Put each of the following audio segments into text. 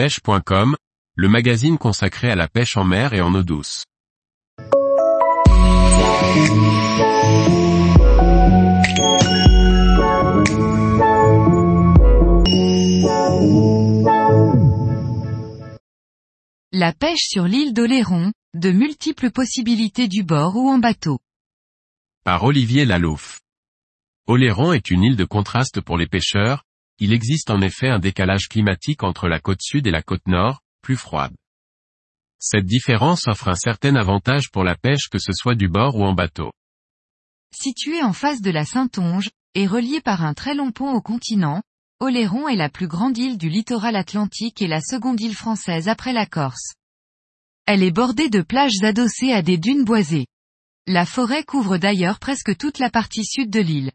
pêche.com, le magazine consacré à la pêche en mer et en eau douce. La pêche sur l'île d'Oléron, de multiples possibilités du bord ou en bateau. Par Olivier Lalouf. Oléron est une île de contraste pour les pêcheurs, il existe en effet un décalage climatique entre la côte sud et la côte nord, plus froide. Cette différence offre un certain avantage pour la pêche que ce soit du bord ou en bateau. Située en face de la Saintonge, et reliée par un très long pont au continent, Oléron est la plus grande île du littoral atlantique et la seconde île française après la Corse. Elle est bordée de plages adossées à des dunes boisées. La forêt couvre d'ailleurs presque toute la partie sud de l'île.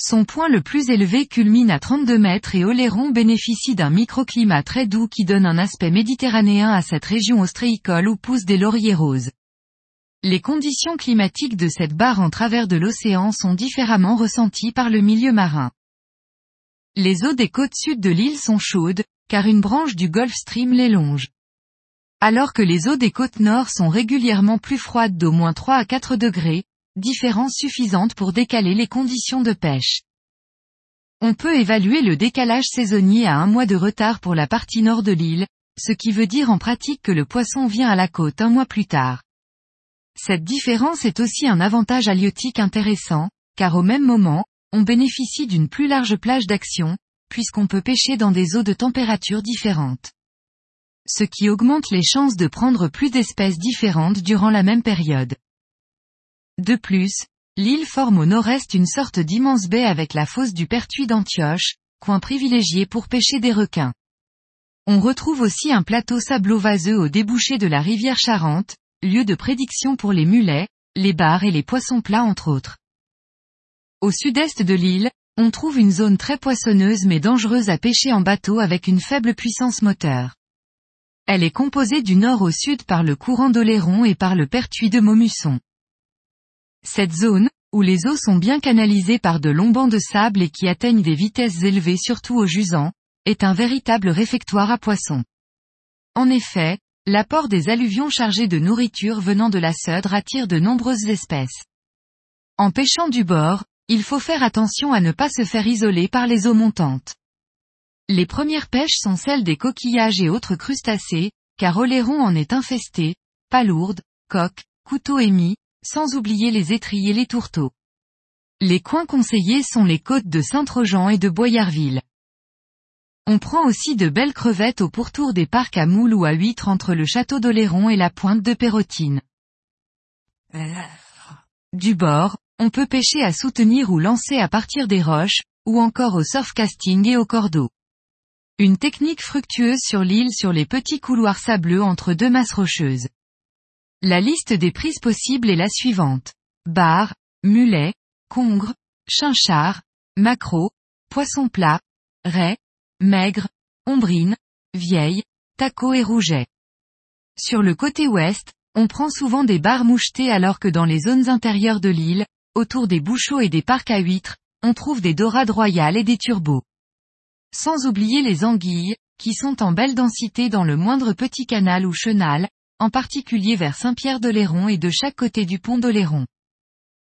Son point le plus élevé culmine à 32 mètres et Oléron bénéficie d'un microclimat très doux qui donne un aspect méditerranéen à cette région ostréicole où poussent des lauriers roses. Les conditions climatiques de cette barre en travers de l'océan sont différemment ressenties par le milieu marin. Les eaux des côtes sud de l'île sont chaudes, car une branche du Gulf Stream les longe. Alors que les eaux des côtes nord sont régulièrement plus froides d'au moins 3 à 4 degrés, différence suffisante pour décaler les conditions de pêche. On peut évaluer le décalage saisonnier à un mois de retard pour la partie nord de l'île, ce qui veut dire en pratique que le poisson vient à la côte un mois plus tard. Cette différence est aussi un avantage halieutique intéressant, car au même moment, on bénéficie d'une plus large plage d'action, puisqu'on peut pêcher dans des eaux de température différentes. Ce qui augmente les chances de prendre plus d'espèces différentes durant la même période. De plus, l'île forme au nord-est une sorte d'immense baie avec la fosse du Pertuis d'Antioche, coin privilégié pour pêcher des requins. On retrouve aussi un plateau sablo-vaseux au débouché de la rivière Charente, lieu de prédiction pour les mulets, les bars et les poissons plats entre autres. Au sud-est de l'île, on trouve une zone très poissonneuse mais dangereuse à pêcher en bateau avec une faible puissance moteur. Elle est composée du nord au sud par le courant d'Oléron et par le pertuis de Maumusson. Cette zone, où les eaux sont bien canalisées par de longs bancs de sable et qui atteignent des vitesses élevées surtout au jusant, est un véritable réfectoire à poissons. En effet, l'apport des alluvions chargées de nourriture venant de la Seudre attire de nombreuses espèces. En pêchant du bord, il faut faire attention à ne pas se faire isoler par les eaux montantes. Les premières pêches sont celles des coquillages et autres crustacés, car Oléron en est infesté, palourdes, coques, couteaux émis, sans oublier les étrilles et les tourteaux. Les coins conseillés sont les côtes de Saint-Trojan et de Boyarville. On prend aussi de belles crevettes au pourtour des parcs à moules ou à huîtres entre le château d'Oléron et la pointe de Pérotine. Du bord, on peut pêcher à soutenir ou lancer à partir des roches, ou encore au surfcasting et au cordeau. Une technique fructueuse sur l'île sur les petits couloirs sableux entre deux masses rocheuses. La liste des prises possibles est la suivante. Bar, mulet, congre, chinchard, maquereau, poisson plat, raie, maigre, ombrine, vieille, taco et rouget. Sur le côté ouest, on prend souvent des bars mouchetés alors que dans les zones intérieures de l'île, autour des bouchots et des parcs à huîtres, on trouve des dorades royales et des turbos. Sans oublier les anguilles, qui sont en belle densité dans le moindre petit canal ou chenal, en particulier vers Saint-Pierre-d'Oléron et de chaque côté du pont d'Oléron.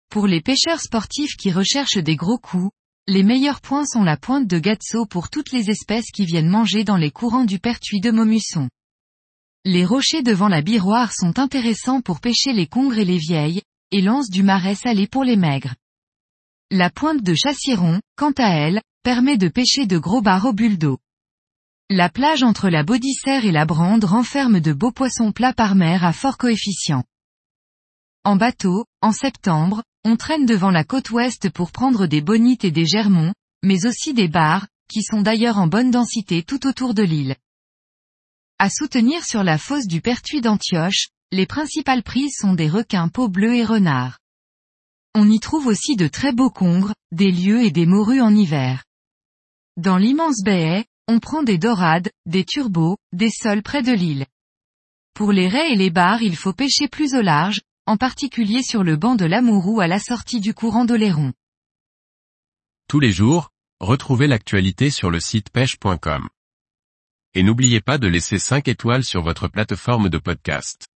Pour les pêcheurs sportifs qui recherchent des gros coups, les meilleurs points sont la pointe de Gatso pour toutes les espèces qui viennent manger dans les courants du pertuis de Maumusson. Les rochers devant la biroire sont intéressants pour pêcher les congres et les vieilles, et l'anse du marais salé pour les maigres. La pointe de Chassiron, quant à elle, permet de pêcher de gros bars au bulles d'eau. La plage entre la Baudissère et la Brande renferme de beaux poissons plats par mer à fort coefficient. En bateau, en septembre, on traîne devant la côte ouest pour prendre des bonites et des germons, mais aussi des bars, qui sont d'ailleurs en bonne densité tout autour de l'île. À soutenir sur la fosse du Pertuis d'Antioche, les principales prises sont des requins peau bleus et renards. On y trouve aussi de très beaux congres, des lieux et des morues en hiver. Dans l'immense baie, on prend des dorades, des turbos, des sols près de l'île. Pour les raies et les bars il faut pêcher plus au large, en particulier sur le banc de l'Amourou à la sortie du courant d'Oléron. Tous les jours, retrouvez l'actualité sur le site pêche.com et n'oubliez pas de laisser 5 étoiles sur votre plateforme de podcast.